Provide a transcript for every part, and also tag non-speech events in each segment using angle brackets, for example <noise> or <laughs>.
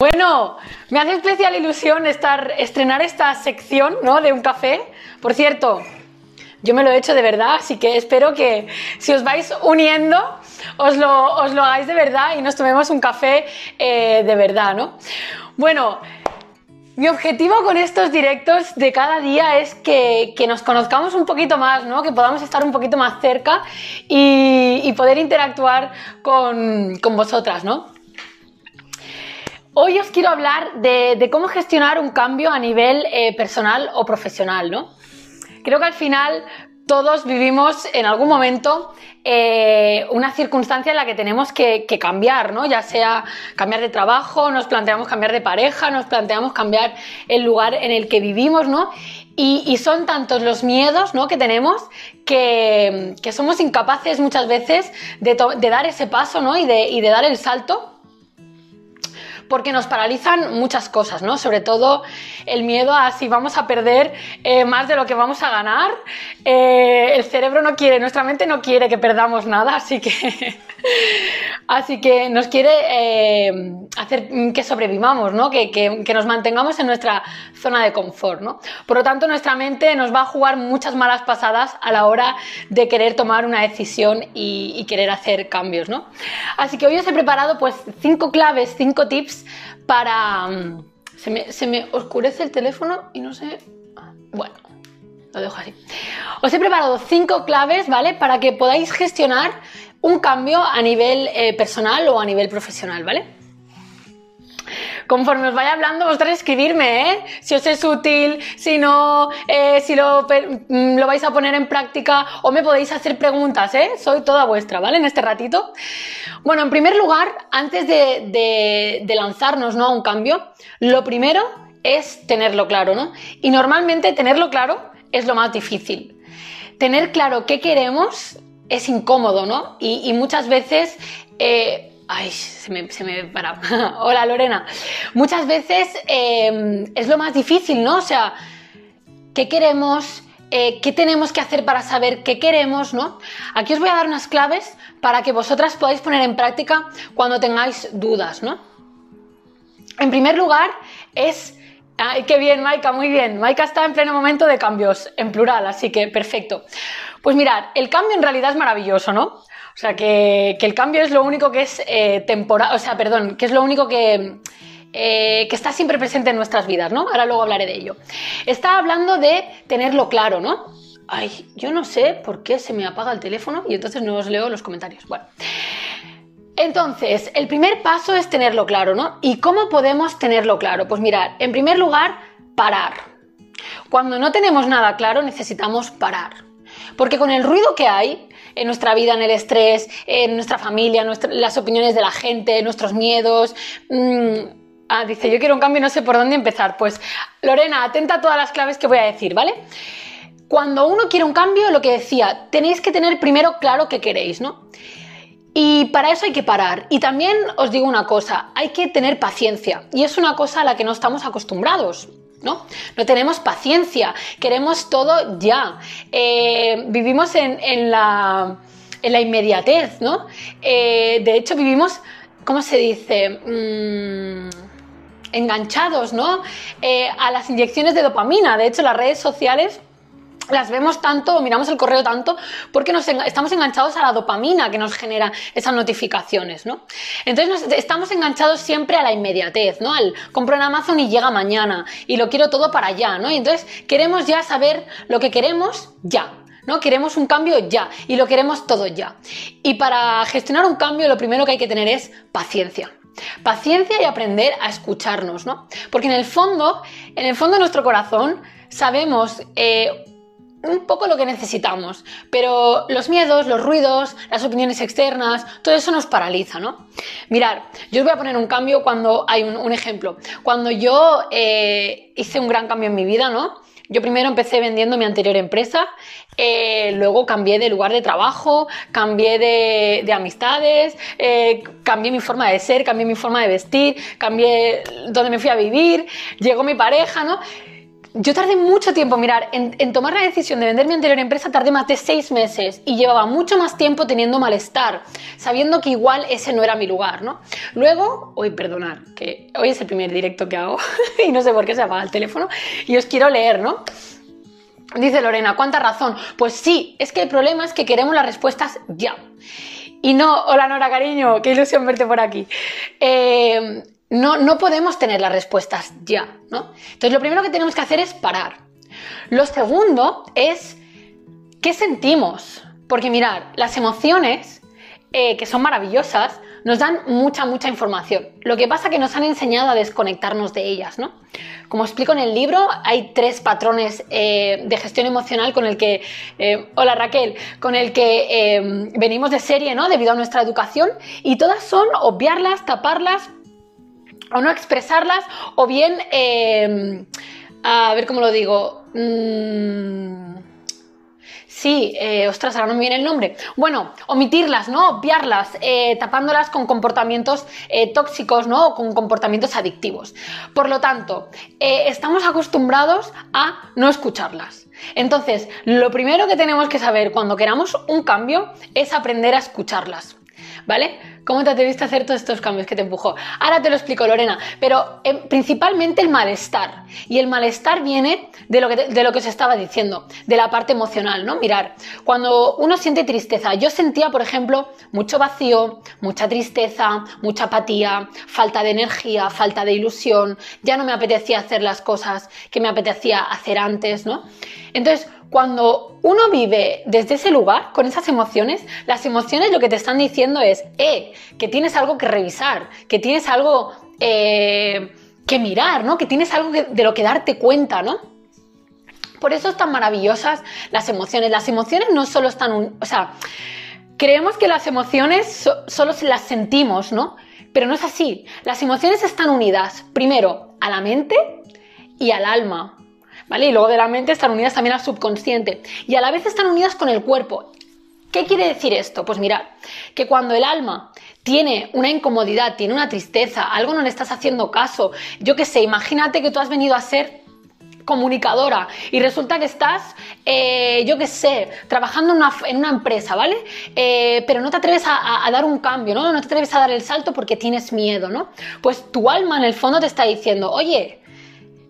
Bueno, me hace especial ilusión estar, estrenar esta sección ¿no? de un café. Por cierto, yo me lo he hecho de verdad, así que espero que si os vais uniendo, os lo, os lo hagáis de verdad y nos tomemos un café eh, de verdad, ¿no? Bueno, mi objetivo con estos directos de cada día es que, que, nos conozcamos un poquito más, ¿no? que podamos estar un poquito más cerca y, y poder interactuar con, con vosotras. ¿no? Hoy os quiero hablar de, cómo gestionar un cambio a nivel eh, personal o profesional, ¿no? Creo que al final todos vivimos en algún momento eh, una circunstancia en la que tenemos que, cambiar, ¿no? Ya sea cambiar de trabajo, nos planteamos cambiar de pareja, nos planteamos cambiar el lugar en el que vivimos, ¿no? Y, y son tantos los miedos ¿no? que tenemos que, que, somos incapaces muchas veces de, de dar ese paso ¿no? y, de, y de dar el salto porque nos paralizan muchas cosas, ¿no? Sobre todo el miedo a si vamos a perder eh, más de lo que vamos a ganar. Eh, el cerebro no quiere, nuestra mente no quiere que perdamos nada, así que, <laughs> así que nos quiere eh, hacer que sobrevivamos, ¿no? Que, nos mantengamos en nuestra zona de confort, ¿no? Por lo tanto, nuestra mente nos va a jugar muchas malas pasadas a la hora de querer tomar una decisión y, y querer hacer cambios, ¿no? Así que hoy os he preparado pues cinco claves, cinco tips para... Mm, se me, se me oscurece el teléfono y no sé... Bueno, lo dejo así. Os he preparado cinco claves, ¿vale? Para que podáis gestionar un cambio a nivel eh, personal o a nivel profesional, ¿vale? Conforme os vaya hablando, vosotros escribirme, ¿eh? Si os es útil, si no, eh, si lo, mm, lo, vais a poner en práctica o me podéis hacer preguntas, ¿eh? Soy toda vuestra, ¿vale? En este ratito. Bueno, en primer lugar, antes de, de, lanzarnos ¿no? a un cambio, lo primero es tenerlo claro, ¿no? Y normalmente tenerlo claro es lo más difícil. Tener claro qué queremos es incómodo, ¿no? Y, muchas veces eh, Ay, se me, se para. <laughs> Hola Lorena. Muchas veces eh, es lo más difícil, ¿no? O sea, ¿qué queremos? Eh, ¿Qué tenemos que hacer para saber qué queremos, no? Aquí os voy a dar unas claves para que vosotras podáis poner en práctica cuando tengáis dudas, ¿no? En primer lugar, es Ay, qué bien, Maika, muy bien. Maika está en pleno momento de cambios, en plural, así que perfecto. Pues mirad, el cambio en realidad es maravilloso, ¿no? O sea, que, el cambio es lo único que es eh, temporal, o sea, perdón, que es lo único que, eh, que está siempre presente en nuestras vidas, ¿no? Ahora luego hablaré de ello. Está hablando de tenerlo claro, ¿no? Ay, yo no sé por qué se me apaga el teléfono y entonces no os leo los comentarios. Bueno. Entonces, el primer paso es tenerlo claro, ¿no? ¿Y cómo podemos tenerlo claro? Pues mirad, en primer lugar, parar. Cuando no tenemos nada claro, necesitamos parar. Porque con el ruido que hay, en nuestra vida, en el estrés, en nuestra familia, las opiniones de la gente, nuestros miedos. Mmm, ah, dice, yo quiero un cambio y no sé por dónde empezar. Pues, Lorena, atenta a todas las claves que voy a decir, ¿vale? Cuando uno quiere un cambio, lo que decía, tenéis que tener primero claro qué queréis, ¿no? Y para eso hay que parar. Y también os digo una cosa, hay que tener paciencia. Y es una cosa a la que no estamos acostumbrados. ¿No? No tenemos paciencia, queremos todo ya. Eh, vivimos en, en, la, en, la, inmediatez, ¿no? Eh, de hecho, vivimos, ¿cómo se dice? Mm, enganchados, ¿no? Eh, a las inyecciones de dopamina. De hecho, las redes sociales las vemos tanto, miramos el correo tanto, porque nos estamos enganchados a la dopamina que nos genera esas notificaciones, ¿no? Entonces estamos enganchados siempre a la inmediatez, ¿no? Al compro en Amazon y llega mañana y lo quiero todo para allá, ¿no? Y entonces queremos ya saber lo que queremos ya. ¿no? Queremos un cambio ya y lo queremos todo ya. Y para gestionar un cambio lo primero que hay que tener es paciencia. Paciencia y aprender a escucharnos, ¿no? Porque en el fondo, en el fondo de nuestro corazón sabemos eh, un poco lo que necesitamos, pero los miedos, los ruidos, las opiniones externas, todo eso nos paraliza, ¿no? Mirar, yo os voy a poner un cambio cuando hay un, ejemplo. Cuando yo eh, hice un gran cambio en mi vida, ¿no? Yo primero empecé vendiendo mi anterior empresa, eh, luego cambié de lugar de trabajo, cambié de, de amistades, eh, cambié mi forma de ser, cambié mi forma de vestir, cambié dónde me fui a vivir, llegó mi pareja, ¿no? Yo tardé mucho tiempo, mirar, en, tomar la decisión de vender mi anterior empresa tardé más de seis meses y llevaba mucho más tiempo teniendo malestar, sabiendo que igual ese no era mi lugar, ¿no? Luego, hoy perdonar, que hoy es el primer directo que hago <laughs> y no sé por qué se apaga el teléfono y os quiero leer, ¿no? Dice Lorena, ¿cuánta razón? Pues sí, es que el problema es que queremos las respuestas ya. Y no, hola Nora, cariño, qué ilusión verte por aquí. Eh, no, no podemos tener las respuestas ya, ¿no? Entonces lo primero que tenemos que hacer es parar. Lo segundo es qué sentimos. Porque mirar, las emociones, eh, que son maravillosas, nos dan mucha, mucha información. Lo que pasa es que nos han enseñado a desconectarnos de ellas, ¿no? Como explico en el libro, hay tres patrones eh, de gestión emocional con el que, eh, hola Raquel, con el que venimos de serie, ¿no? Debido a nuestra educación, y todas son obviarlas, taparlas, o no expresarlas, o bien, eh, a ver cómo lo digo, mm, sí, eh, ostras, ahora no me viene el nombre. Bueno, omitirlas, ¿no? Obviarlas, eh, tapándolas con comportamientos tóxicos, ¿no? O con comportamientos adictivos. Por lo tanto, estamos acostumbrados a no escucharlas. Entonces, lo primero que tenemos que saber cuando queramos un cambio es aprender a escucharlas. ¿Vale? ¿Cómo te atreviste a hacer todos estos cambios que te empujó? Ahora te lo explico, Lorena, pero eh, principalmente el malestar. Y el malestar viene de lo, que, de lo que se estaba diciendo, de la parte emocional, ¿no? Mirar, cuando uno siente tristeza, yo sentía, por ejemplo, mucho vacío, mucha tristeza, mucha apatía, falta de energía, falta de ilusión, ya no me apetecía hacer las cosas que me apetecía hacer antes, ¿no? Entonces, cuando uno vive desde ese lugar, con esas emociones, las emociones lo que te están diciendo es, eh, que tienes algo que revisar, que tienes algo eh, que mirar, ¿no? Que tienes algo de lo que darte cuenta, ¿no? Por eso están maravillosas las emociones. Las emociones no solo están, o sea, creemos que las emociones solo las sentimos, ¿no? Pero no es así. Las emociones están unidas, primero, a la mente y al alma. ¿Vale? Y luego de la mente están unidas también al subconsciente y a la vez están unidas con el cuerpo. ¿Qué quiere decir esto? Pues mirad, que cuando el alma tiene una incomodidad, tiene una tristeza, algo no le estás haciendo caso, yo qué sé, imagínate que tú has venido a ser comunicadora y resulta que estás, eh, yo qué sé, trabajando en una, empresa, ¿vale? Eh, pero no te atreves a, dar un cambio, ¿no? No te atreves a dar el salto porque tienes miedo, ¿no? Pues tu alma en el fondo te está diciendo, oye,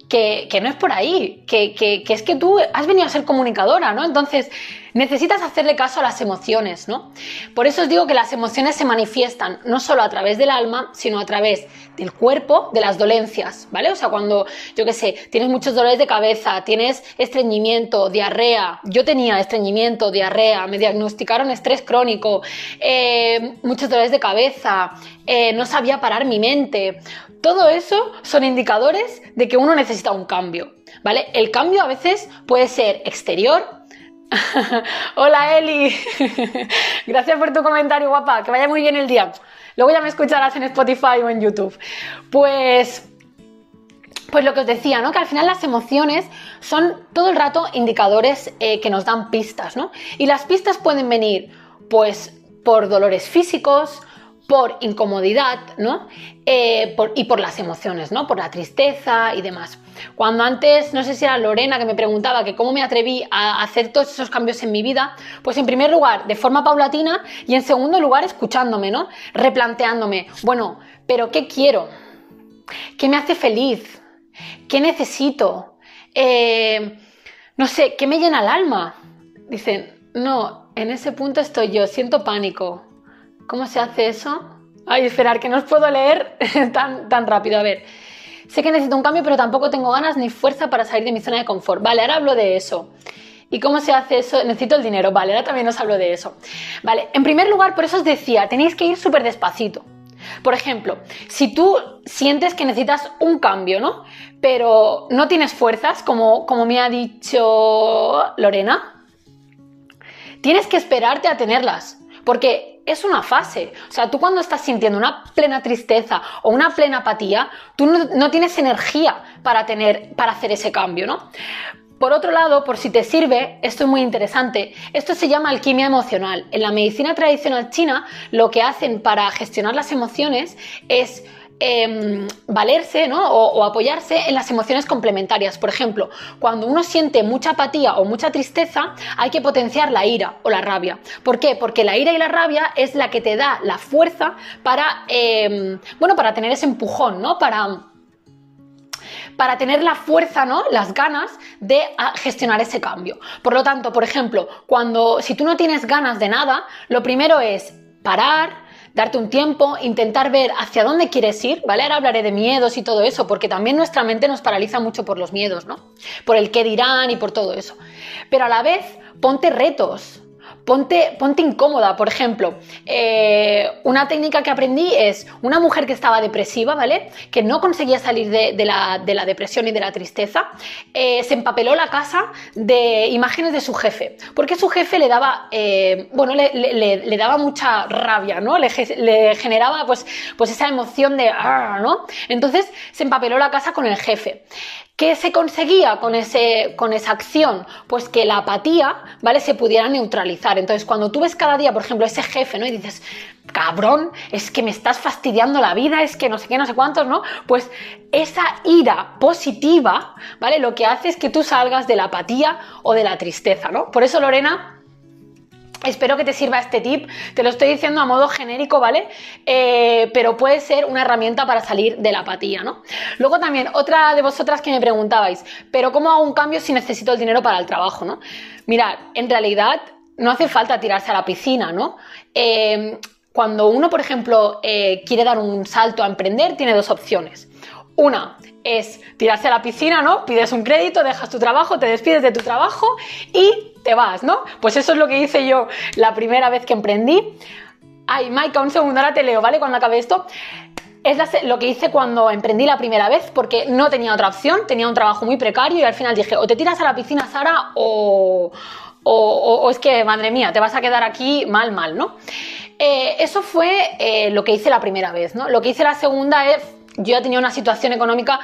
que, no es por ahí, que, que, es que tú has venido a ser comunicadora, ¿no? Entonces, necesitas hacerle caso a las emociones, ¿no? Por eso os digo que las emociones se manifiestan no solo a través del alma, sino a través del cuerpo, de las dolencias, ¿vale? O sea, cuando, yo qué sé, tienes muchos dolores de cabeza, tienes estreñimiento, diarrea, yo tenía estreñimiento, diarrea, me diagnosticaron estrés crónico, eh, muchos dolores de cabeza, eh, no sabía parar mi mente, todo eso son indicadores de que uno necesita un cambio, ¿vale? El cambio a veces puede ser exterior. <laughs> Hola Eli, <laughs> gracias por tu comentario guapa, que vaya muy bien el día. Luego ya me escucharás en Spotify o en YouTube. Pues pues lo que os decía, ¿no? Que al final las emociones son todo el rato indicadores eh, que nos dan pistas, ¿no? Y las pistas pueden venir, pues, por dolores físicos, por incomodidad, ¿no? Eh, y por las emociones, ¿no? Por la tristeza y demás. Cuando antes, no sé si era Lorena que me preguntaba que cómo me atreví a hacer todos esos cambios en mi vida, pues en primer lugar, de forma paulatina y en segundo lugar, escuchándome, ¿no? Replanteándome, bueno, pero ¿qué quiero? ¿Qué me hace feliz? ¿Qué necesito? Eh, no sé, ¿qué me llena el alma? Dicen, no, en ese punto estoy yo, siento pánico, ¿Cómo se hace eso? Ay, esperar, que no os puedo leer <laughs> tan, tan rápido. A ver. Sé que necesito un cambio, pero tampoco tengo ganas ni fuerza para salir de mi zona de confort. Vale, ahora hablo de eso. ¿Y cómo se hace eso? Necesito el dinero. Vale, ahora también os hablo de eso. Vale, en primer lugar, por eso os decía, tenéis que ir súper despacito. Por ejemplo, si tú sientes que necesitas un cambio, ¿no? Pero no tienes fuerzas, como, como me ha dicho Lorena, tienes que esperarte a tenerlas. Porque es una fase. O sea, tú cuando estás sintiendo una plena tristeza o una plena apatía, tú no, tienes energía para, tener, para hacer ese cambio, ¿no? Por otro lado, por si te sirve, esto es muy interesante, esto se llama alquimia emocional. En la medicina tradicional china, lo que hacen para gestionar las emociones es em, valerse o, apoyarse en las emociones complementarias. Por ejemplo, cuando uno siente mucha apatía o mucha tristeza, hay que potenciar la ira o la rabia. ¿Por qué? Porque la ira y la rabia es la que te da la fuerza para, em, bueno, para tener ese empujón, ¿no? Para para tener la fuerza, ¿no? Las ganas de ah, gestionar ese cambio. Por lo tanto, por ejemplo, cuando si tú no tienes ganas de nada, lo primero es parar, darte un tiempo, intentar ver hacia dónde quieres ir, ¿vale? Ahora hablaré de miedos y todo eso, porque también nuestra mente nos paraliza mucho por los miedos, ¿no? Por el qué dirán y por todo eso. Pero a la vez, ponte retos, Ponte, ponte incómoda, por ejemplo. Eh, una técnica que aprendí es una mujer que estaba depresiva, ¿vale? Que no conseguía salir de, la, depresión y de la tristeza, eh, se empapeló la casa de imágenes de su jefe, porque su jefe le daba, eh, bueno, le, daba mucha rabia, ¿no? Le, generaba pues, pues esa emoción de, ah", ¿no? Entonces se empapeló la casa con el jefe. ¿Qué se conseguía con, ese, con esa acción? Pues que la apatía, ¿vale? Se pudiera neutralizar. Entonces, cuando tú ves cada día, por ejemplo, ese jefe, ¿no? Y dices, cabrón, es que me estás fastidiando la vida, es que no sé qué, no sé cuántos, ¿no? Pues esa ira positiva, ¿vale? Lo que hace es que tú salgas de la apatía o de la tristeza, ¿no? Por eso, Lorena, Espero que te sirva este tip, te lo estoy diciendo a modo genérico, ¿vale? Eh, pero puede ser una herramienta para salir de la apatía, ¿no? Luego también, otra de vosotras que me preguntabais, ¿pero cómo hago un cambio si necesito el dinero para el trabajo, ¿no? Mirad, en realidad no hace falta tirarse a la piscina, ¿no? Eh, cuando uno, por ejemplo, eh, quiere dar un salto a emprender, tiene dos opciones. Una es tirarse a la piscina, ¿no? Pides un crédito, dejas tu trabajo, te despides de tu trabajo y te vas, ¿no? Pues eso es lo que hice yo la primera vez que emprendí. Ay, Maika, un segundo, ahora te leo, ¿vale? Cuando acabe esto. Es lo que hice cuando emprendí la primera vez, porque no tenía otra opción, tenía un trabajo muy precario y al final dije, o te tiras a la piscina, Sara, o, o, es que, madre mía, te vas a quedar aquí mal, mal, ¿no? Eh, eso fue eh, lo que hice la primera vez, ¿no? Lo que hice la segunda es, yo ya tenía una situación económica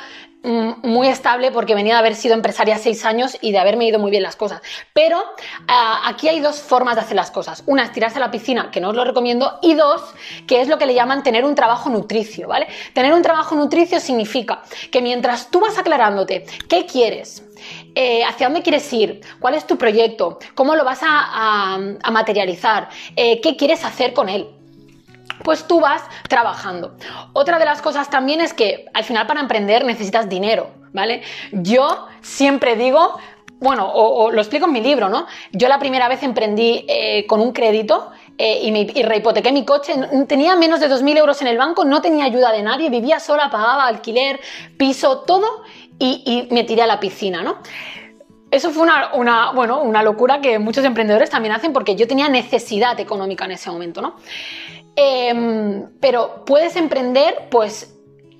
muy estable porque venía de haber sido empresaria seis años y de haberme ido muy bien las cosas. Pero ah, aquí hay dos formas de hacer las cosas. Una es tirarse a la piscina, que no os lo recomiendo, y dos, que es lo que le llaman tener un trabajo nutricio, ¿vale? Tener un trabajo nutricio significa que mientras tú vas aclarándote qué quieres, eh, hacia dónde quieres ir, cuál es tu proyecto, cómo lo vas a, materializar, eh, qué quieres hacer con él pues tú vas trabajando. Otra de las cosas también es que al final para emprender necesitas dinero, ¿vale? Yo siempre digo, bueno, o, lo explico en mi libro, ¿no? Yo la primera vez emprendí eh, con un crédito eh, y, me, y, rehipotequé mi coche, tenía menos de 2.000 euros en el banco, no tenía ayuda de nadie, vivía sola, pagaba alquiler, piso, todo y, me tiré a la piscina, ¿no? Eso fue una, bueno, una locura que muchos emprendedores también hacen porque yo tenía necesidad económica en ese momento, ¿no? Em, pero puedes emprender pues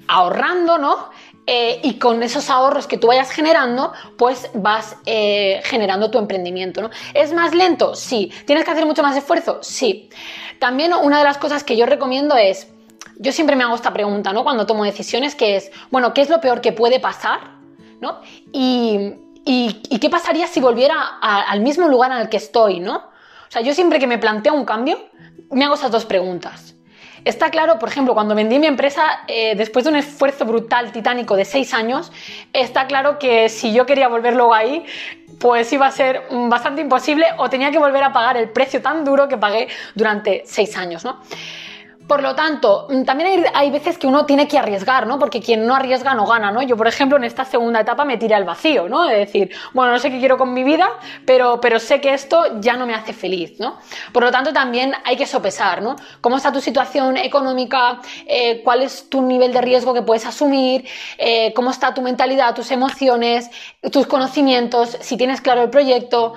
ahorrando, ¿no? Eh, y con esos ahorros que tú vayas generando, pues vas eh, generando tu emprendimiento, ¿no? ¿Es más lento? Sí. ¿Tienes que hacer mucho más esfuerzo? Sí. También una de las cosas que yo recomiendo es, yo siempre me hago esta pregunta, ¿no? Cuando tomo decisiones, que es, bueno, ¿qué es lo peor que puede pasar? ¿No? Y, qué pasaría si volviera al mismo lugar en el que estoy, ¿no? O sea, yo siempre que me planteo un cambio, me hago esas dos preguntas. Está claro, por ejemplo, cuando vendí mi empresa, eh, después de un esfuerzo brutal, titánico de seis años, está claro que si yo quería volver luego ahí, pues iba a ser bastante imposible o tenía que volver a pagar el precio tan duro que pagué durante seis años, ¿no? Por lo tanto, mm, también hay, veces que uno tiene que arriesgar, ¿no? Porque quien no arriesga no gana, ¿no? Yo, por ejemplo, en esta segunda etapa me tiré al vacío, ¿no? Es decir, bueno, no sé qué quiero con mi vida, pero, pero sé que esto ya no me hace feliz, ¿no? Por lo tanto, también hay que sopesar, ¿no? ¿Cómo está tu situación económica? Eh, ¿Cuál es tu nivel de riesgo que puedes asumir? Eh, ¿Cómo está tu mentalidad, tus emociones, tus conocimientos? Si tienes claro el proyecto,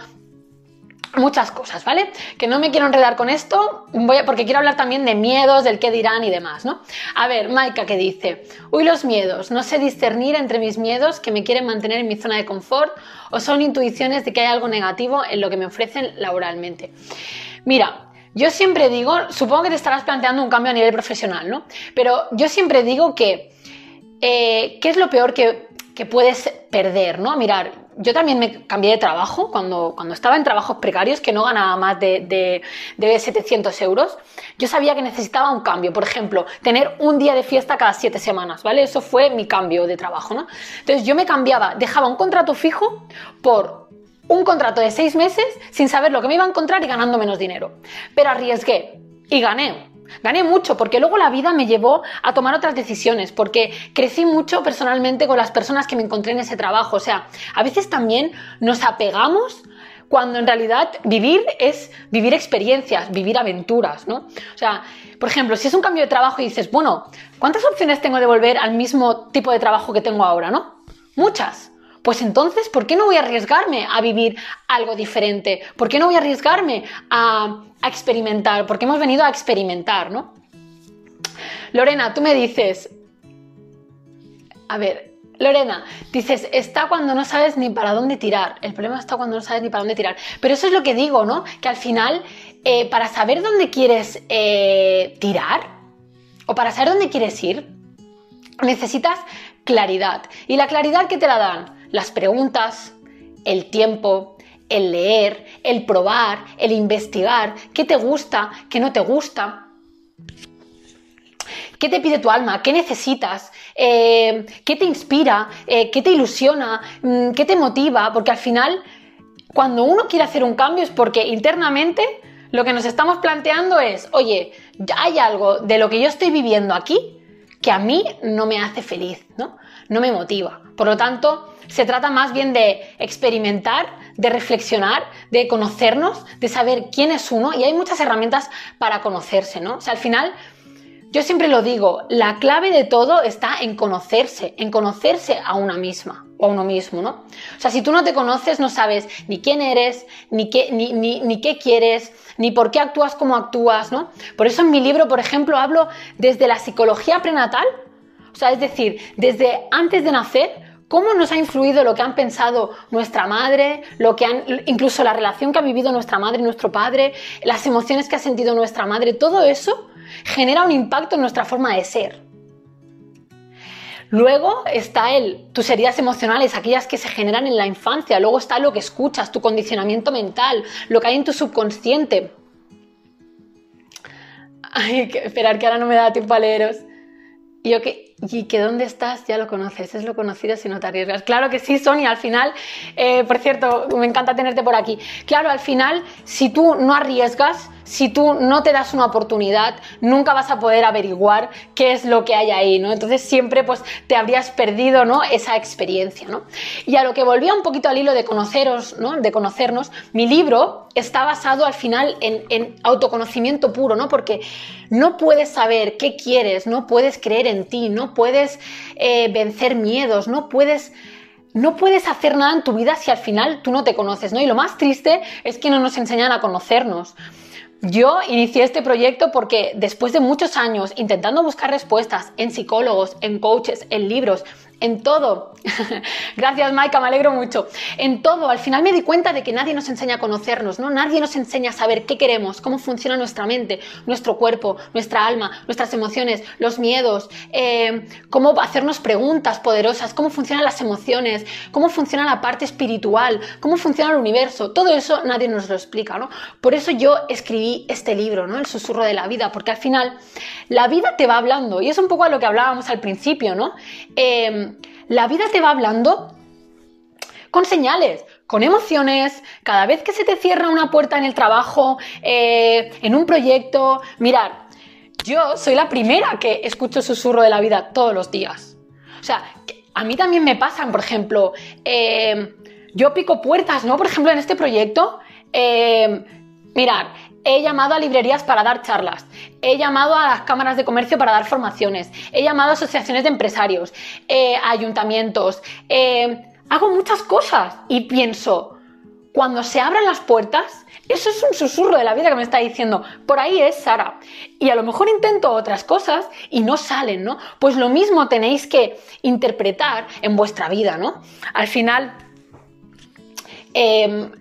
muchas cosas, ¿vale? Que no me quiero enredar con esto, voy porque quiero hablar también de miedos, del qué dirán y demás, ¿no? A ver, Maika que dice, uy los miedos, no sé discernir entre mis miedos que me quieren mantener en mi zona de confort o son intuiciones de que hay algo negativo en lo que me ofrecen laboralmente. Mira, yo siempre digo, supongo que te estarás planteando un cambio a nivel profesional, ¿no? Pero yo siempre digo que, eh, ¿qué es lo peor que que puedes perder, ¿no? Mirar, yo también me cambié de trabajo cuando, cuando estaba en trabajos precarios que no ganaba más de, de, 700 euros. Yo sabía que necesitaba un cambio, por ejemplo, tener un día de fiesta cada siete semanas, ¿vale? Eso fue mi cambio de trabajo, ¿no? Entonces yo me cambiaba, dejaba un contrato fijo por un contrato de seis meses sin saber lo que me iba a encontrar y ganando menos dinero. Pero arriesgué y gané. Gané mucho porque luego la vida me llevó a tomar otras decisiones, porque crecí mucho personalmente con las personas que me encontré en ese trabajo. O sea, a veces también nos apegamos cuando en realidad vivir es vivir experiencias, vivir aventuras, ¿no? O sea, por ejemplo, si es un cambio de trabajo y dices, bueno, ¿cuántas opciones tengo de volver al mismo tipo de trabajo que tengo ahora, no? Muchas. Pues entonces, ¿por qué no voy a arriesgarme a vivir algo diferente? ¿Por qué no voy a arriesgarme a, experimentar? Porque hemos venido a experimentar, ¿no? Lorena, tú me dices, a ver, Lorena, dices, está cuando no sabes ni para dónde tirar. El problema está cuando no sabes ni para dónde tirar. Pero eso es lo que digo, ¿no? Que al final, eh, para saber dónde quieres eh, tirar o para saber dónde quieres ir, necesitas claridad. ¿Y la claridad que te la dan? Las preguntas, el tiempo, el leer, el probar, el investigar, qué te gusta, qué no te gusta. ¿Qué te pide tu alma? ¿Qué necesitas? Eh, ¿Qué te inspira? Eh, ¿Qué te ilusiona? Mm, ¿Qué te motiva? Porque al final, cuando uno quiere hacer un cambio es porque internamente lo que nos estamos planteando es, oye, hay algo de lo que yo estoy viviendo aquí que a mí no me hace feliz, ¿no? No me motiva. Por lo tanto, se trata más bien de experimentar, de reflexionar, de conocernos, de saber quién es uno y hay muchas herramientas para conocerse, ¿no? O sea, al final, yo siempre lo digo, la clave de todo está en conocerse, en conocerse a una misma o a uno mismo, ¿no? O sea, si tú no te conoces, no sabes ni quién eres, ni qué, ni, ni qué quieres, ni por qué actúas como actúas, ¿no? Por eso en mi libro, por ejemplo, hablo desde la psicología prenatal, o sea, es decir, desde antes de nacer, cómo nos ha influido lo que han pensado nuestra madre, lo que han, incluso la relación que ha vivido nuestra madre y nuestro padre, las emociones que ha sentido nuestra madre, todo eso genera un impacto en nuestra forma de ser. Luego está el, tus heridas emocionales, aquellas que se generan en la infancia. Luego está lo que escuchas, tu condicionamiento mental, lo que hay en tu subconsciente. Ay, que, esperar que ahora no me da tiempo a leeros. Yo que, y que dónde estás ya lo conoces, es lo conocido si no te arriesgas. Claro que sí, Sonia, al final, eh, por cierto, me encanta tenerte por aquí. Claro, al final, si tú no arriesgas, si tú no te das una oportunidad, nunca vas a poder averiguar qué es lo que hay ahí, ¿no? Entonces siempre pues te habrías perdido, ¿no? Esa experiencia, ¿no? Y a lo que volvía un poquito al hilo de conoceros, ¿no? De conocernos, mi libro está basado al final en, autoconocimiento puro, ¿no? Porque no puedes saber qué quieres, no puedes creer en ti, no puedes eh, vencer miedos, no puedes no puedes hacer nada en tu vida si al final tú no te conoces, ¿no? Y lo más triste es que no nos enseñan a conocernos. Yo inicié este proyecto porque después de muchos años intentando buscar respuestas en psicólogos, en coaches, en libros, en todo. <laughs> Gracias, Maika, me alegro mucho. En todo, al final me di cuenta de que nadie nos enseña a conocernos, ¿no? Nadie nos enseña a saber qué queremos, cómo funciona nuestra mente, nuestro cuerpo, nuestra alma, nuestras emociones, los miedos, eh, cómo hacernos preguntas poderosas, cómo funcionan las emociones, cómo funciona la parte espiritual, cómo funciona el universo. Todo eso nadie nos lo explica, ¿no? Por eso yo escribí este libro, ¿no? El susurro de la vida, porque al final la vida te va hablando, y es un poco a lo que hablábamos al principio, ¿no? Eh, la vida te va hablando con señales, con emociones, cada vez que se te cierra una puerta en el trabajo, eh, en un proyecto. Mirar, yo soy la primera que escucho susurro de la vida todos los días. O sea, a mí también me pasan, por ejemplo, eh, yo pico puertas, ¿no? Por ejemplo, en este proyecto, eh, mirar, he llamado a librerías para dar charlas, he llamado a las cámaras de comercio para dar formaciones, he llamado a asociaciones de empresarios, eh, ayuntamientos, eh, hago muchas cosas y pienso, cuando se abran las puertas, eso es un susurro de la vida que me está diciendo, por ahí es Sara. Y a lo mejor intento otras cosas y no salen, ¿no? Pues lo mismo tenéis que interpretar en vuestra vida, ¿no? Al final, em,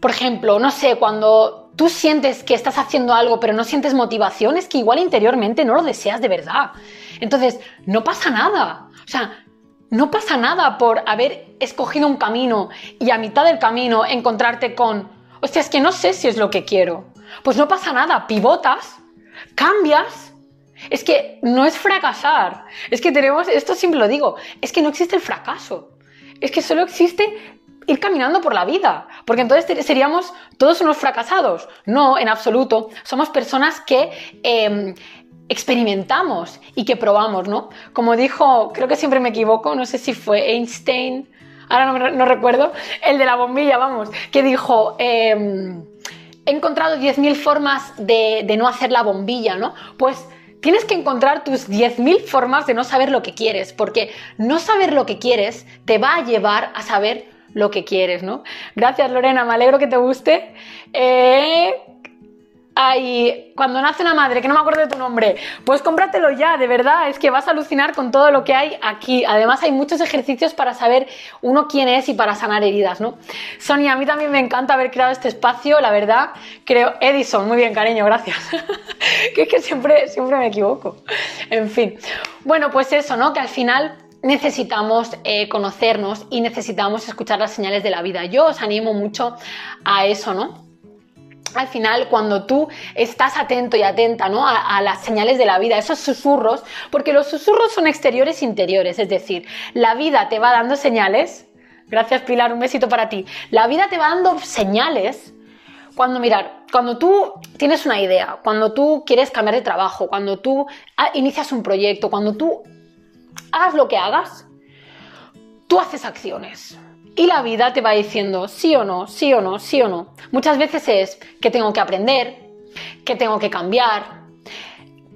por ejemplo, no sé, cuando tú sientes que estás haciendo algo pero no sientes motivación, es que igual interiormente no lo deseas de verdad. Entonces, no pasa nada. O sea, no pasa nada por haber escogido un camino y a mitad del camino encontrarte con, hostia, es que no sé si es lo que quiero. Pues no pasa nada, pivotas, cambias. Es que no es fracasar. Es que tenemos, esto siempre lo digo, es que no existe el fracaso. Es que solo existe ir caminando por la vida, porque entonces seríamos todos unos fracasados. No, en absoluto. Somos personas que em, experimentamos y que probamos, ¿no? Como dijo, creo que siempre me equivoco, no sé si fue Einstein, ahora no, recuerdo, el de la bombilla, vamos, que dijo, em, he encontrado 10.000 formas de, de no hacer la bombilla, ¿no? Pues tienes que encontrar tus 10.000 formas de no saber lo que quieres, porque no saber lo que quieres te va a llevar a saber lo que quieres, ¿no? Gracias Lorena, me alegro que te guste. Eh, Ay, cuando nace una madre, que no me acuerdo de tu nombre, pues cómpratelo ya, de verdad, es que vas a alucinar con todo lo que hay aquí. Además, hay muchos ejercicios para saber uno quién es y para sanar heridas, ¿no? Sonia, a mí también me encanta haber creado este espacio, la verdad, creo, Edison, muy bien, cariño, gracias. <laughs> que es que siempre, siempre me equivoco. En fin. Bueno, pues eso, ¿no? Que al final necesitamos eh, conocernos y necesitamos escuchar las señales de la vida. Yo os animo mucho a eso, ¿no? al final cuando tú estás atento y atenta ¿no? a, las señales de la vida, esos susurros, porque los susurros son exteriores e interiores, es decir, la vida te va dando señales, gracias Pilar, un besito para ti, la vida te va dando señales cuando, mirar, cuando tú tienes una idea, cuando tú quieres cambiar de trabajo, cuando tú ah, inicias un proyecto, cuando tú hagas lo que hagas, tú haces acciones. Y la vida te va diciendo sí o no, sí o no, sí o no. Muchas veces es que tengo que aprender, que tengo que cambiar,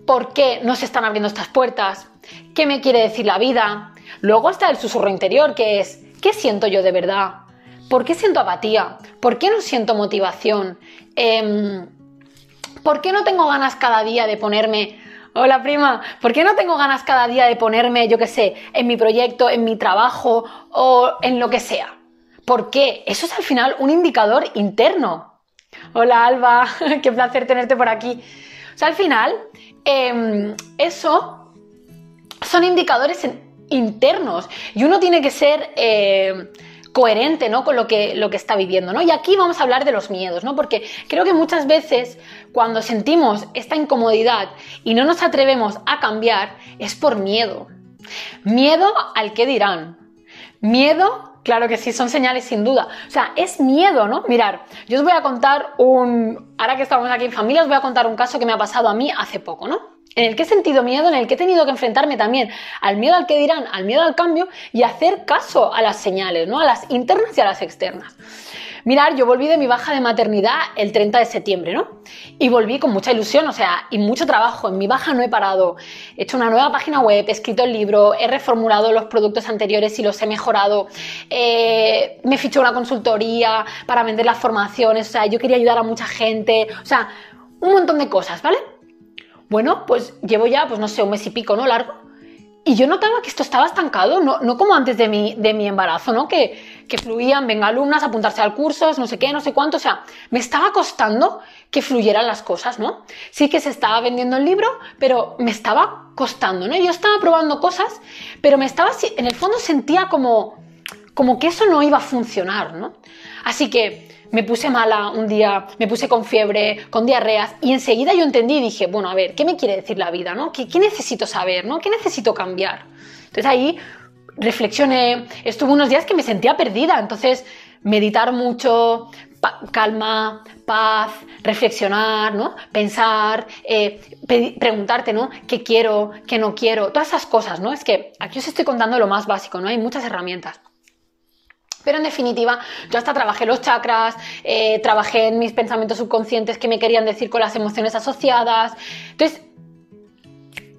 por qué no se están abriendo estas puertas, qué me quiere decir la vida. Luego está el susurro interior, que es ¿qué siento yo de verdad? ¿Por qué siento apatía? ¿Por qué no siento motivación? Em, ¿Por qué no tengo ganas cada día de ponerme Hola prima, ¿por qué no tengo ganas cada día de ponerme, yo qué sé, en mi proyecto, en mi trabajo o en lo que sea? ¿Por qué? Eso es al final un indicador interno. Hola Alba, <laughs> qué placer tenerte por aquí. O sea, al final, em, eso son indicadores internos y uno tiene que ser... Eh, coherente ¿no? con lo que, lo que está viviendo. ¿no? Y aquí vamos a hablar de los miedos, ¿no? porque creo que muchas veces cuando sentimos esta incomodidad y no nos atrevemos a cambiar es por miedo. Miedo al que dirán. Miedo, claro que sí, son señales sin duda. O sea, es miedo, ¿no? Mirar, yo os voy a contar un... Ahora que estamos aquí en familia, os voy a contar un caso que me ha pasado a mí hace poco, ¿no? en el que he sentido miedo, en el que he tenido que enfrentarme también al miedo al que dirán, al miedo al cambio y hacer caso a las señales, ¿no? A las internas y a las externas. Mirar, yo volví de mi baja de maternidad el 30 de septiembre, ¿no? Y volví con mucha ilusión, o sea, y mucho trabajo. En mi baja no he parado. He hecho una nueva página web, he escrito el libro, he reformulado los productos anteriores y los he mejorado. Eh, me fichó una consultoría para vender las formaciones, o sea, yo quería ayudar a mucha gente, o sea, un montón de cosas, ¿vale? Bueno, pues llevo ya, pues no sé, un mes y pico, ¿no? Largo. Y yo notaba que esto estaba estancado, no, no como antes de mi, de mi embarazo, ¿no? Que, que fluían, venga alumnas, apuntarse al curso, no sé qué, no sé cuánto. O sea, me estaba costando que fluyeran las cosas, ¿no? Sí que se estaba vendiendo el libro, pero me estaba costando, ¿no? Yo estaba probando cosas, pero me estaba, en el fondo sentía como, como que eso no iba a funcionar, ¿no? Así que me puse mala un día, me puse con fiebre, con diarreas y enseguida yo entendí y dije, bueno, a ver, ¿qué me quiere decir la vida? ¿no? ¿Qué, necesito saber? ¿no? ¿Qué necesito cambiar? Entonces ahí reflexioné, estuve unos días que me sentía perdida, entonces meditar mucho, calma, paz, reflexionar, ¿no? Pensar, eh, preguntarte. ¿Qué quiero? ¿Qué no quiero? Todas esas cosas, ¿no? Es que aquí os estoy contando lo más básico, ¿no? Hay muchas herramientas. Pero en definitiva, yo hasta trabajé los chakras, eh, trabajé en mis pensamientos subconscientes que me querían decir con las emociones asociadas. Entonces,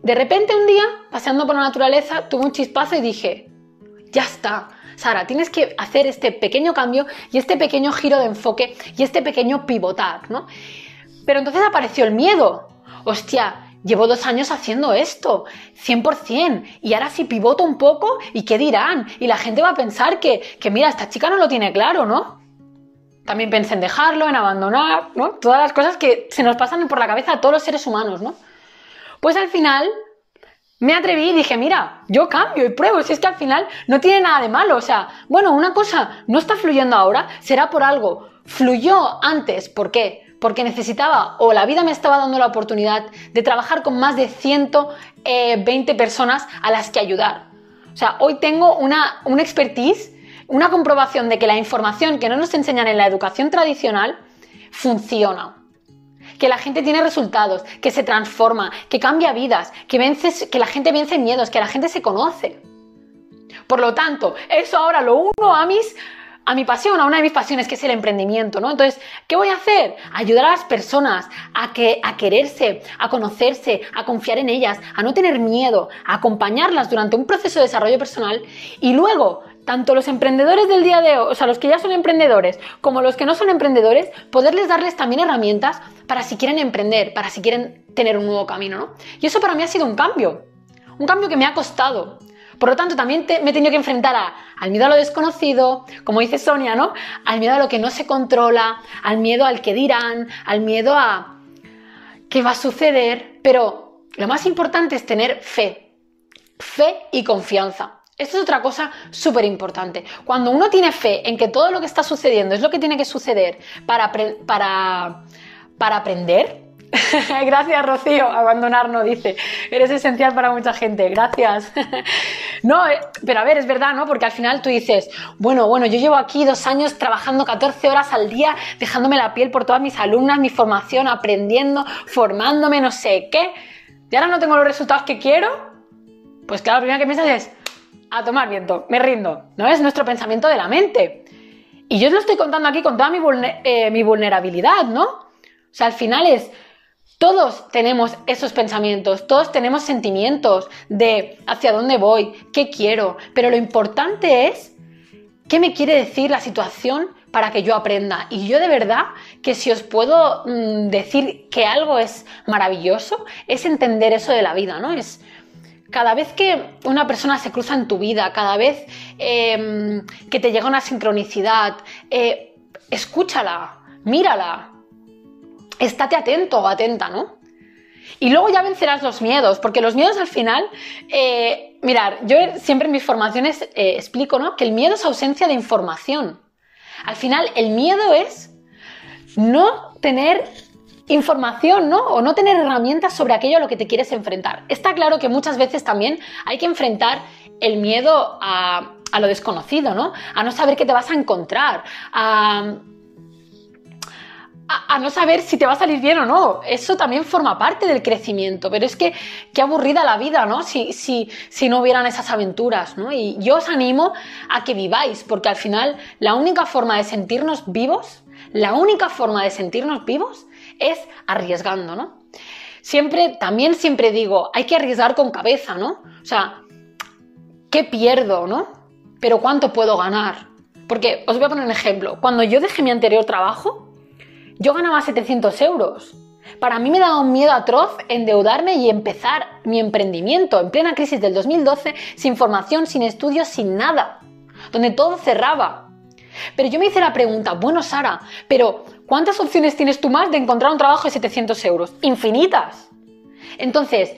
de repente un día, paseando por la naturaleza, tuve un chispazo y dije, ya está. Sara, tienes que hacer este pequeño cambio y este pequeño giro de enfoque y este pequeño pivotar, ¿no? Pero entonces apareció el miedo. Hostia, Llevo dos años haciendo esto, 100%, y ahora si pivoto un poco, ¿y qué dirán? Y la gente va a pensar que, que mira, esta chica no lo tiene claro, ¿no? También pensé en dejarlo, en abandonar, ¿no? Todas las cosas que se nos pasan por la cabeza a todos los seres humanos, ¿no? Pues al final me atreví y dije, mira, yo cambio y pruebo, si es que al final no tiene nada de malo, o sea, bueno, una cosa no está fluyendo ahora, será por algo, fluyó antes, ¿por qué? Porque necesitaba o la vida me estaba dando la oportunidad de trabajar con más de 120 eh, personas a las que ayudar. O sea, hoy tengo una, expertise, una comprobación de que la información que no nos enseñan en la educación tradicional funciona que la gente tiene resultados, que se transforma, que cambia vidas, que, que la gente vence miedos, que la gente se conoce. Por lo tanto, eso ahora lo uno a mis a mi pasión, a una de mis pasiones que es el emprendimiento, ¿no? Entonces, ¿qué voy a hacer? Ayudar a las personas a que a quererse, a conocerse, a confiar en ellas, a no tener miedo, a acompañarlas durante un proceso de desarrollo personal y luego tanto los emprendedores del día de hoy, o sea, los que ya son emprendedores, como los que no son emprendedores, poderles darles también herramientas para si quieren emprender, para si quieren tener un nuevo camino, ¿no? Y eso para mí ha sido un cambio, un cambio que me ha costado. Por lo tanto, también me he tenido que enfrentar al miedo a lo desconocido, como dice Sonia, ¿no? Al miedo a lo que no se controla, al miedo al que dirán, al miedo a qué va a suceder, pero lo más importante es tener fe, fe y confianza. Esto es otra cosa súper importante. Cuando uno tiene fe en que todo lo que está sucediendo es lo que tiene que suceder para, para, para aprender, <laughs> Gracias, Rocío. Abandonarnos, dice. Eres esencial para mucha gente. Gracias. <laughs> no, eh, pero a ver, es verdad, ¿no? Porque al final tú dices, bueno, bueno, yo llevo aquí dos años trabajando 14 horas al día, dejándome la piel por todas mis alumnas, mi formación, aprendiendo, formándome, no sé qué. Y ahora no tengo los resultados que quiero. Pues claro, lo primero que piensas es, a tomar viento, me rindo. No es nuestro pensamiento de la mente. Y yo os lo estoy contando aquí con toda mi, eh, mi vulnerabilidad, ¿no? O sea, al final es, todos tenemos esos pensamientos, todos tenemos sentimientos de hacia dónde voy, qué quiero, pero lo importante es qué me quiere decir la situación para que yo aprenda. Y yo de verdad que si os puedo mm, decir que algo es maravilloso, es entender eso de la vida, ¿no? Es cada vez que una persona se cruza en tu vida, cada vez em, que te llega una sincronicidad, eh, escúchala, mírala, estate atento o atenta, ¿no? Y luego ya vencerás los miedos, porque los miedos al final, eh, mirar, yo siempre en mis formaciones eh, explico, ¿no? Que el miedo es ausencia de información. Al final, el miedo es no tener información, ¿no? O no tener herramientas sobre aquello a lo que te quieres enfrentar. Está claro que muchas veces también hay que enfrentar el miedo a, lo desconocido, ¿no? A no saber qué te vas a encontrar, a, a, no saber si te va a salir bien o no. Eso también forma parte del crecimiento, pero es que qué aburrida la vida, ¿no? Si, si, si no hubieran esas aventuras, ¿no? Y yo os animo a que viváis, porque al final la única forma de sentirnos vivos, la única forma de sentirnos vivos es arriesgando, ¿no? Siempre, también siempre digo, hay que arriesgar con cabeza, ¿no? O sea, ¿qué pierdo, no? Pero ¿cuánto puedo ganar? Porque os voy a poner un ejemplo. Cuando yo dejé mi anterior trabajo, yo ganaba 700 euros. Para mí me daba un miedo atroz endeudarme y empezar mi emprendimiento en plena crisis del 2012, sin formación, sin estudios, sin nada, donde todo cerraba. Pero yo me hice la pregunta, bueno Sara, pero ¿cuántas opciones tienes tú más de encontrar un trabajo de 700 euros? Infinitas. Entonces,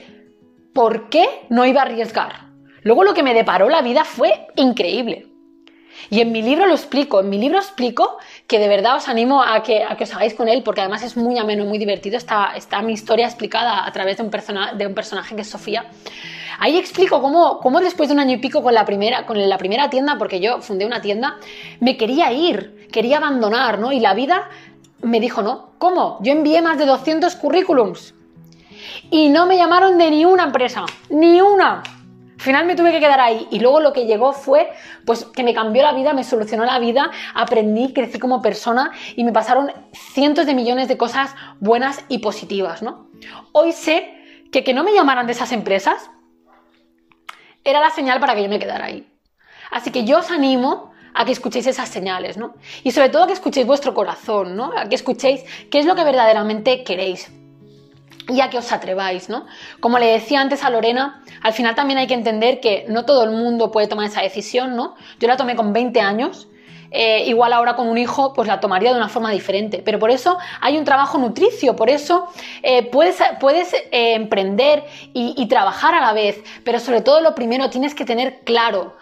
¿por qué no iba a arriesgar? Luego lo que me deparó la vida fue increíble. Y en mi libro lo explico, en mi libro explico que de verdad os animo a que, a que os hagáis con él porque además es muy ameno, muy divertido, está, está mi historia explicada a través de un, de un personaje que es Sofía. Ahí explico cómo, cómo, después de un año y pico con la, primera, con la primera tienda, porque yo fundé una tienda, me quería ir, quería abandonar, ¿no? Y la vida me dijo, no, ¿cómo? Yo envié más de 200 currículums y no me llamaron de ni una empresa, ni una. Al final me tuve que quedar ahí y luego lo que llegó fue pues que me cambió la vida, me solucionó la vida, aprendí, crecí como persona y me pasaron cientos de millones de cosas buenas y positivas, ¿no? Hoy sé que que no me llamaran de esas empresas era la señal para que yo me quedara ahí. Así que yo os animo a que escuchéis esas señales, ¿no? Y sobre todo que escuchéis vuestro corazón, ¿no? A que escuchéis qué es lo que verdaderamente queréis y a que os atreváis, ¿no? Como le decía antes a Lorena, al final también hay que entender que no todo el mundo puede tomar esa decisión, ¿no? Yo la tomé con 20 años eh, igual ahora con un hijo, pues la tomaría de una forma diferente. Pero por eso hay un trabajo nutricio, por eso eh, puedes, puedes eh, emprender y, y trabajar a la vez, pero sobre todo lo primero tienes que tener claro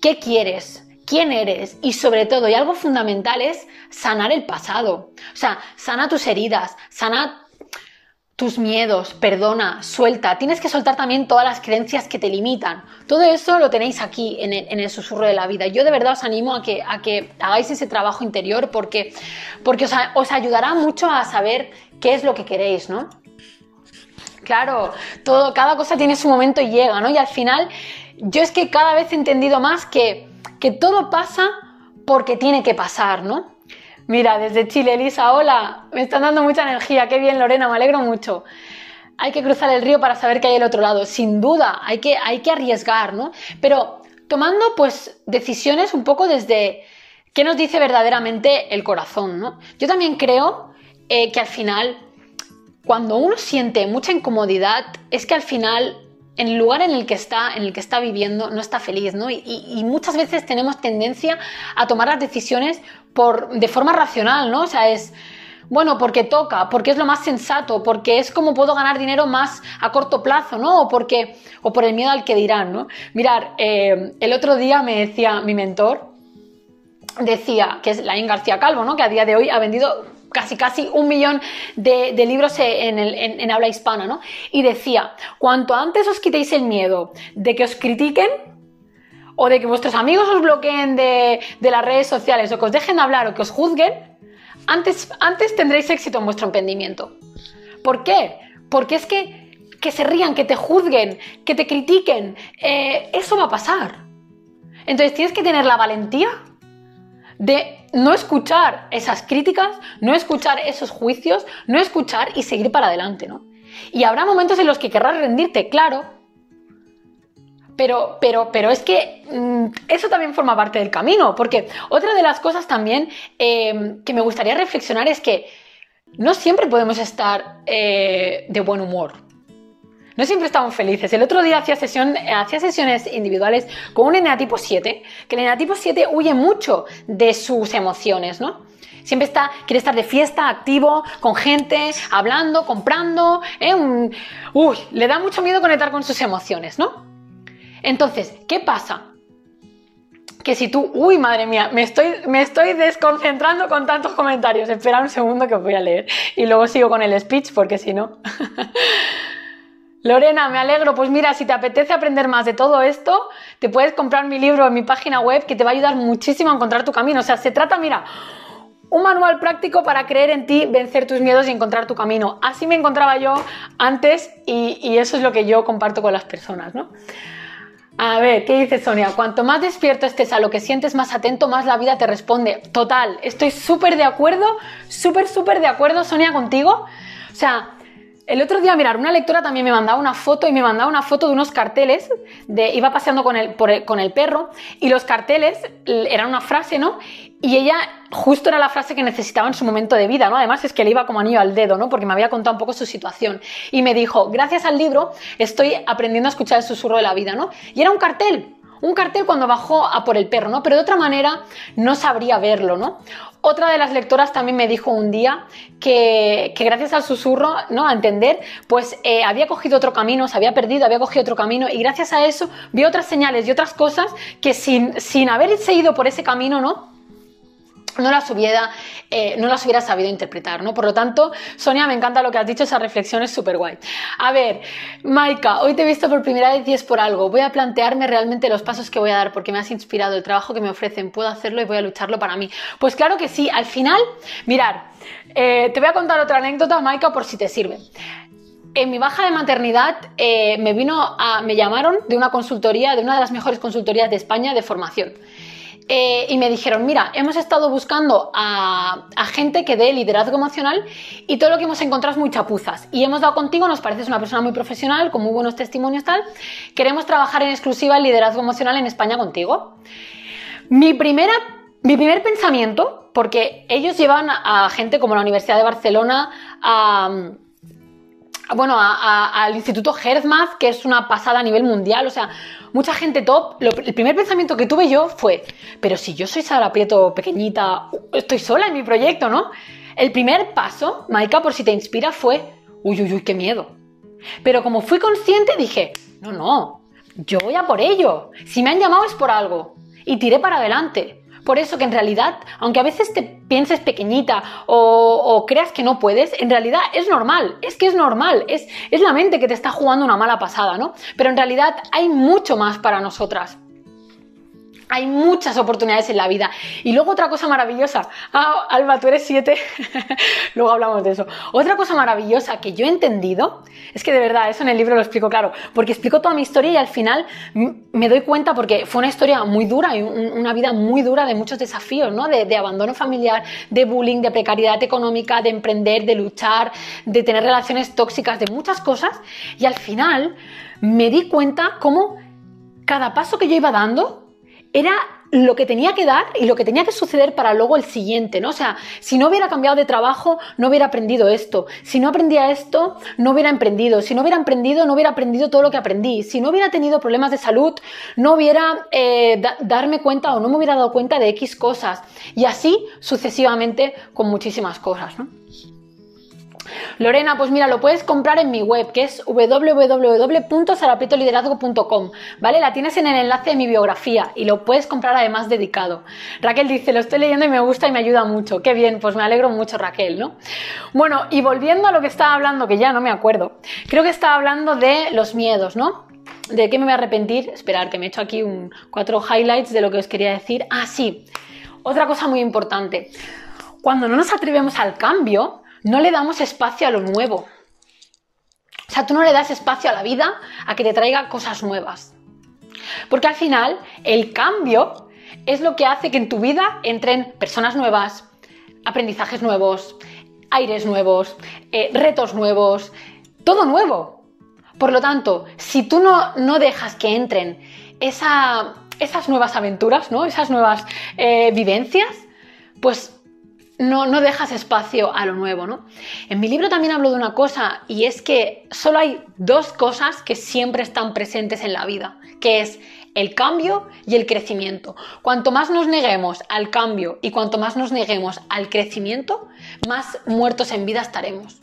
qué quieres, quién eres y sobre todo, y algo fundamental es sanar el pasado. O sea, sana tus heridas, sana tus miedos, perdona, suelta. Tienes que soltar también todas las creencias que te limitan. Todo eso lo tenéis aquí en el, susurro de la vida. Yo de verdad os animo a que, a que hagáis ese trabajo interior porque, porque os, os ayudará mucho a saber qué es lo que queréis, ¿no? Claro, todo, cada cosa tiene su momento y llega, ¿no? Y al final, yo es que cada vez he entendido más que, que todo pasa porque tiene que pasar, ¿no? Mira, desde Chile, Elisa, hola, me están dando mucha energía, qué bien Lorena, me alegro mucho. Hay que cruzar el río para saber qué hay al otro lado, sin duda, hay que, hay que arriesgar, ¿no? Pero tomando pues decisiones un poco desde qué nos dice verdaderamente el corazón, ¿no? Yo también creo eh, que al final, cuando uno siente mucha incomodidad, es que al final en el lugar en el que está, en el que está viviendo, no está feliz, ¿no? Y, muchas veces tenemos tendencia a tomar las decisiones por, de forma racional, ¿no? O sea, es, bueno, porque toca, porque es lo más sensato, porque es como puedo ganar dinero más a corto plazo, ¿no? O, porque, o por el miedo al que dirán, ¿no? Mirar, eh, el otro día me decía mi mentor, decía, que es Laín García Calvo, ¿no? Que a día de hoy ha vendido casi casi un millón de, libros en, habla hispana, ¿no? Y decía, cuanto antes os quitéis el miedo de que os critiquen o de que vuestros amigos os bloqueen de, las redes sociales o que os dejen hablar o que os juzguen, antes, antes tendréis éxito en vuestro emprendimiento. ¿Por qué? Porque es que que se rían, que te juzguen, que te critiquen, eh, eso va a pasar. Entonces tienes que tener la valentía de no escuchar esas críticas, no escuchar esos juicios, no escuchar y seguir para adelante, ¿no? Y habrá momentos en los que querrás rendirte, claro, pero, pero, pero es que mm, eso también forma parte del camino, porque otra de las cosas también eh, que me gustaría reflexionar es que no siempre podemos estar eh, de buen humor no siempre estamos felices. El otro día hacía, sesión, hacía sesiones individuales con un eneatipo 7, que el eneatipo 7 huye mucho de sus emociones, ¿no? Siempre está, quiere estar de fiesta, activo, con gente, hablando, comprando. ¿eh? uy, le da mucho miedo conectar con sus emociones, ¿no? Entonces, ¿qué pasa? Que si tú, uy, madre mía, me estoy, me estoy desconcentrando con tantos comentarios. Espera un segundo que os voy a leer y luego sigo con el speech porque si no. <laughs> Lorena, me alegro. Pues mira, si te apetece aprender más de todo esto, te puedes comprar mi libro en mi página web que te va a ayudar muchísimo a encontrar tu camino. O sea, se trata, mira, un manual práctico para creer en ti, vencer tus miedos y encontrar tu camino. Así me encontraba yo antes y, eso es lo que yo comparto con las personas, ¿no? A ver, ¿qué dice Sonia? Cuanto más despierto estés a lo que sientes, más atento, más la vida te responde. Total, estoy súper de acuerdo, súper, súper de acuerdo, Sonia, contigo. O sea, el otro día, mirar, una lectora también me mandaba una foto y me mandaba una foto de unos carteles, de, iba paseando con el, con el perro y los carteles eran una frase, ¿no? Y ella justo era la frase que necesitaba en su momento de vida, ¿no? Además es que le iba como anillo al dedo, ¿no? Porque me había contado un poco su situación. Y me dijo, gracias al libro estoy aprendiendo a escuchar el susurro de la vida, ¿no? Y era un cartel, un cartel cuando bajó a por el perro, ¿no? Pero de otra manera no sabría verlo, ¿no? Otra de las lectoras también me dijo un día que, gracias al susurro, ¿no? A entender, pues eh, había cogido otro camino, se había perdido, había cogido otro camino y gracias a eso vio otras señales y otras cosas que sin, sin haberse ido por ese camino, ¿no? No las hubiera, eh, no las hubiera sabido interpretar, ¿no? Por lo tanto, Sonia, me encanta lo que has dicho, esa reflexión es súper guay. A ver, Maika, hoy te he visto por primera vez y es por algo. Voy a plantearme realmente los pasos que voy a dar porque me has inspirado el trabajo que me ofrecen. Puedo hacerlo y voy a lucharlo para mí. Pues claro que sí, al final, mirar, eh, te voy a contar otra anécdota, Maika, por si te sirve. En mi baja de maternidad eh, me vino a, me llamaron de una consultoría, de una de las mejores consultorías de España de formación. Eh, y me dijeron, mira, hemos estado buscando a, gente que dé liderazgo emocional y todo lo que hemos encontrado es muy chapuzas. Y hemos dado contigo, nos pareces una persona muy profesional, con muy buenos testimonios tal. Queremos trabajar en exclusiva el liderazgo emocional en España contigo. Mi, primera, mi primer pensamiento, porque ellos llevan a gente como la Universidad de Barcelona a bueno, al Instituto HealthMath, que es una pasada a nivel mundial, o sea, mucha gente top. el primer pensamiento que tuve yo fue, pero si yo soy Sara Prieto pequeñita, estoy sola en mi proyecto, ¿no? El primer paso, Maika, por si te inspira, fue, uy, uy, uy, qué miedo. Pero como fui consciente, dije, no, no, yo voy a por ello. Si me han llamado es por algo. Y tiré para adelante por eso que en realidad, aunque a veces te pienses pequeñita o, creas que no puedes, en realidad es normal, es que es normal, es, es la mente que te está jugando una mala pasada, ¿no? Pero en realidad hay mucho más para nosotras. Hay muchas oportunidades en la vida. Y luego otra cosa maravillosa. Ah, Alba, tú eres siete. <laughs> luego hablamos de eso. Otra cosa maravillosa que yo he entendido, es que de verdad, eso en el libro lo explico claro, porque explico toda mi historia y al final me doy cuenta porque fue una historia muy dura una vida muy dura de muchos desafíos, ¿no? De, de abandono familiar, de bullying, de precariedad económica, de emprender, de luchar, de tener relaciones tóxicas, de muchas cosas. Y al final me di cuenta cómo cada paso que yo iba dando, era lo que tenía que dar y lo que tenía que suceder para luego el siguiente, ¿no? O sea, si no hubiera cambiado de trabajo, no hubiera aprendido esto. Si no aprendía esto, no hubiera emprendido. Si no hubiera emprendido, no hubiera aprendido todo lo que aprendí. Si no hubiera tenido problemas de salud, no hubiera eh, darme cuenta o no me hubiera dado cuenta de X cosas. Y así sucesivamente con muchísimas cosas, ¿no? Lorena, pues mira, lo puedes comprar en mi web, que es www.sarapietoliderazgo.com, ¿vale? La tienes en el enlace de mi biografía y lo puedes comprar además dedicado. Raquel dice, lo estoy leyendo y me gusta y me ayuda mucho. Qué bien, pues me alegro mucho, Raquel, ¿no? Bueno, y volviendo a lo que estaba hablando, que ya no me acuerdo, creo que estaba hablando de los miedos, ¿no? ¿De qué me voy a arrepentir? Esperar, que me he hecho aquí un, cuatro highlights de lo que os quería decir. Ah, sí. Otra cosa muy importante. Cuando no nos atrevemos al cambio, no le damos espacio a lo nuevo. O sea, tú no le das espacio a la vida a que te traiga cosas nuevas. Porque al final el cambio es lo que hace que en tu vida entren personas nuevas, aprendizajes nuevos, aires nuevos, eh, retos nuevos, todo nuevo. Por lo tanto, si tú no, no dejas que entren esas nuevas aventuras, ¿no? esas nuevas eh, vivencias, pues no, no dejas espacio a lo nuevo, ¿no? En mi libro también hablo de una cosa y es que solo hay dos cosas que siempre están presentes en la vida, que es el cambio y el crecimiento. Cuanto más nos neguemos al cambio y cuanto más nos neguemos al crecimiento, más muertos en vida estaremos.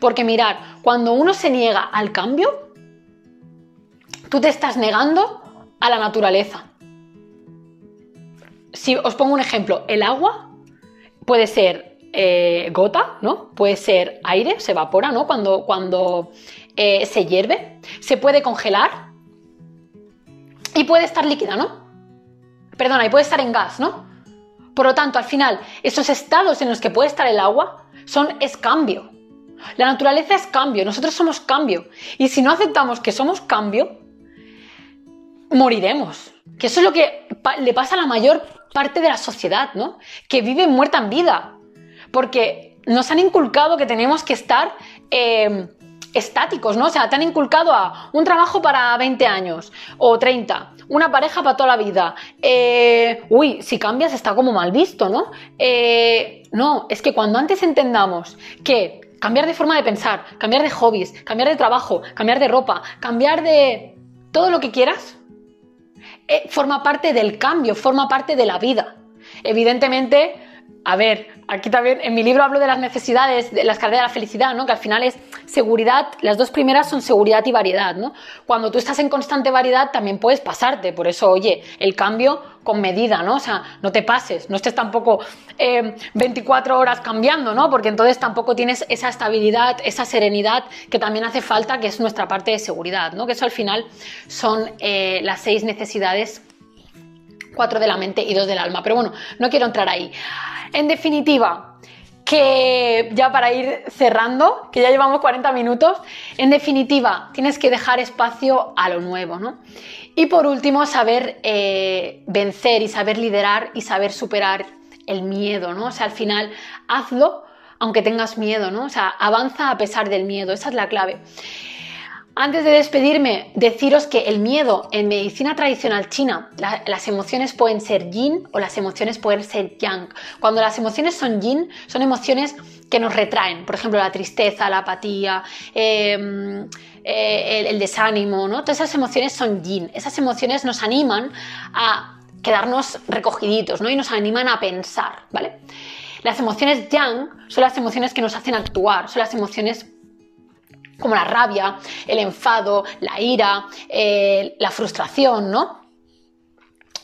Porque mirar, cuando uno se niega al cambio, tú te estás negando a la naturaleza. Si os pongo un ejemplo, el agua puede ser eh, gota, ¿no? Puede ser aire, se evapora, ¿no? Cuando, cuando eh, se hierve. Se puede congelar. Y puede estar líquida, ¿no? Perdona, y puede estar en gas, ¿no? Por lo tanto, al final, esos estados en los que puede estar el agua son es cambio. La naturaleza es cambio, nosotros somos cambio. Y si no aceptamos que somos cambio, moriremos. Que eso es lo que le pasa a la mayor parte de la sociedad, ¿no? Que vive muerta en vida. Porque nos han inculcado que tenemos que estar em, estáticos, ¿no? O sea, te han inculcado a un trabajo para 20 años o 30, una pareja para toda la vida. Eh, uy, si cambias está como mal visto, ¿no? Eh, no, es que cuando antes entendamos que cambiar de forma de pensar, cambiar de hobbies, cambiar de trabajo, cambiar de ropa, cambiar de todo lo que quieras, forma parte del cambio, forma parte de la vida. Evidentemente, a ver, aquí también en mi libro hablo de las necesidades, de las carreras de la felicidad, ¿no? Que al final es seguridad, las dos primeras son seguridad y variedad, ¿no? Cuando tú estás en constante variedad también puedes pasarte, por eso, oye, el cambio con medida, ¿no? O sea, no te pases, no estés tampoco 24 eh, horas cambiando, ¿no? Porque entonces tampoco tienes esa estabilidad, esa serenidad que también hace falta, que es nuestra parte de seguridad, ¿no? Que eso al final son eh, las seis necesidades cuatro de la mente y dos del alma. Pero bueno, no quiero entrar ahí. En definitiva, que ya para ir cerrando, que ya llevamos 40 minutos, en definitiva, tienes que dejar espacio a lo nuevo, ¿no? Y por último, saber eh, vencer y saber liderar y saber superar el miedo, ¿no? O sea, al final, hazlo aunque tengas miedo, ¿no? O sea, avanza a pesar del miedo, esa es la clave. Antes de despedirme, deciros que el miedo en medicina tradicional china, las emociones pueden ser yin o las emociones pueden ser yang. Cuando las emociones son yin, son emociones que nos retraen, por ejemplo, la tristeza, la apatía, em, eh, el, desánimo, ¿no? Todas esas emociones son yin. Esas emociones nos animan a quedarnos recogiditos, ¿no? Y nos animan a pensar, ¿vale? Las emociones yang son las emociones que nos hacen actuar, son las emociones como la rabia, el enfado, la ira, eh, la frustración, ¿no?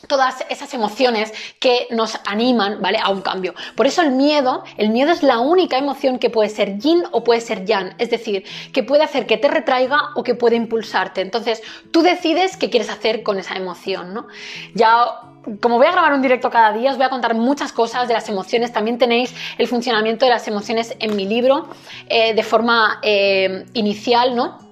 todas esas emociones que nos animan, ¿vale? A un cambio. Por eso el miedo, el miedo es la única emoción que puede ser yin o puede ser yang, es decir, que puede hacer que te retraiga o que puede impulsarte. Entonces, tú decides qué quieres hacer con esa emoción, ¿no? Ya como voy a grabar un directo cada día, os voy a contar muchas cosas de las emociones. También tenéis el funcionamiento de las emociones en mi libro eh, de forma eh, inicial, ¿no?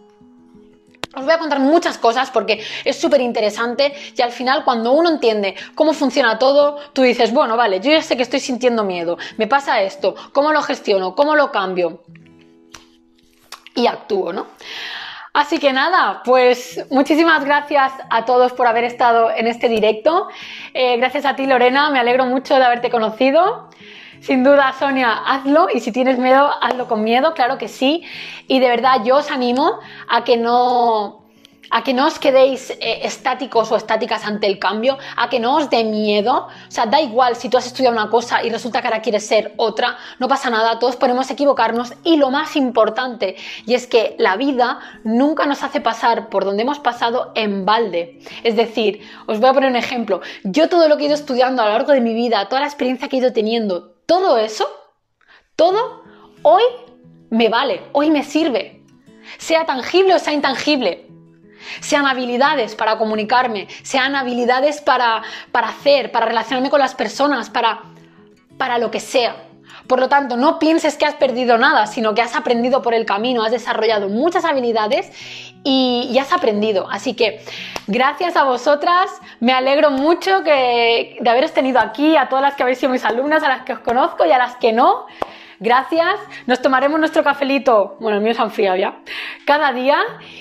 Os voy a contar muchas cosas porque es súper interesante y al final cuando uno entiende cómo funciona todo, tú dices, bueno, vale, yo ya sé que estoy sintiendo miedo, me pasa esto, ¿cómo lo gestiono? ¿Cómo lo cambio? Y actúo, ¿no? Así que nada, pues muchísimas gracias a todos por haber estado en este directo. Eh, gracias a ti, Lorena, me alegro mucho de haberte conocido. Sin duda, Sonia, hazlo y si tienes miedo, hazlo con miedo, claro que sí. Y de verdad, yo os animo a que no a que no os quedéis eh, estáticos o estáticas ante el cambio, a que no os dé miedo. O sea, da igual si tú has estudiado una cosa y resulta que ahora quieres ser otra, no pasa nada, todos podemos equivocarnos y lo más importante, y es que la vida nunca nos hace pasar por donde hemos pasado en balde. Es decir, os voy a poner un ejemplo, yo todo lo que he ido estudiando a lo largo de mi vida, toda la experiencia que he ido teniendo, todo eso, todo, hoy me vale, hoy me sirve. Sea tangible o sea intangible, sean habilidades para comunicarme, sean habilidades para, hacer, para relacionarme con las personas, para, para lo que sea. Por lo tanto, no pienses que has perdido nada, sino que has aprendido por el camino, has desarrollado muchas habilidades y, has aprendido. Así que gracias a vosotras, me alegro mucho de haberos tenido aquí, a todas las que habéis sido mis alumnas, a las que os conozco y a las que no. Gracias, nos tomaremos nuestro cafelito, bueno, el mío se ha enfriado ya, cada día.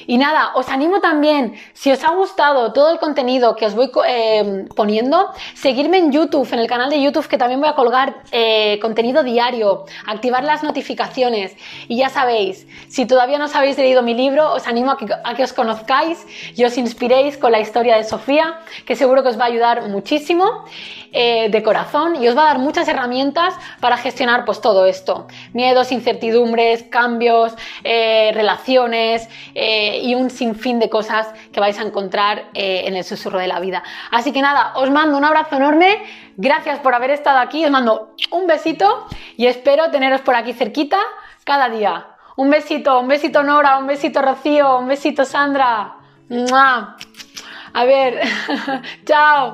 Y nada, os animo también, si os ha gustado todo el contenido que os voy eh, poniendo, seguirme en YouTube, en el canal de YouTube, que también voy a colgar eh, contenido diario, activar las notificaciones. Y ya sabéis, si todavía no os habéis leído mi libro, os animo a que, os conozcáis y os inspiréis con la historia de Sofía, que seguro que os va a ayudar muchísimo. Eh, de corazón y os va a dar muchas herramientas para gestionar pues todo esto. Miedos, incertidumbres, cambios, eh, relaciones eh, y un sinfín de cosas que vais a encontrar en el susurro de la vida. Así que nada, os mando un abrazo enorme, gracias por haber estado aquí, os mando un besito y espero teneros por aquí cerquita cada día. Un besito, un besito Nora, un besito Rocío, un besito Sandra. A ver, <laughs> chao.